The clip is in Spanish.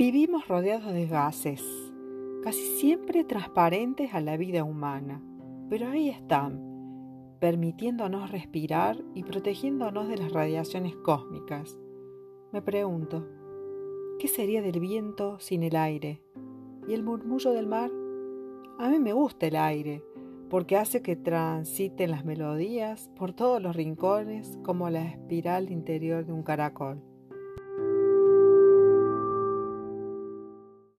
Vivimos rodeados de gases, casi siempre transparentes a la vida humana, pero ahí están, permitiéndonos respirar y protegiéndonos de las radiaciones cósmicas. Me pregunto, ¿qué sería del viento sin el aire? ¿Y el murmullo del mar? A mí me gusta el aire, porque hace que transiten las melodías por todos los rincones como la espiral interior de un caracol.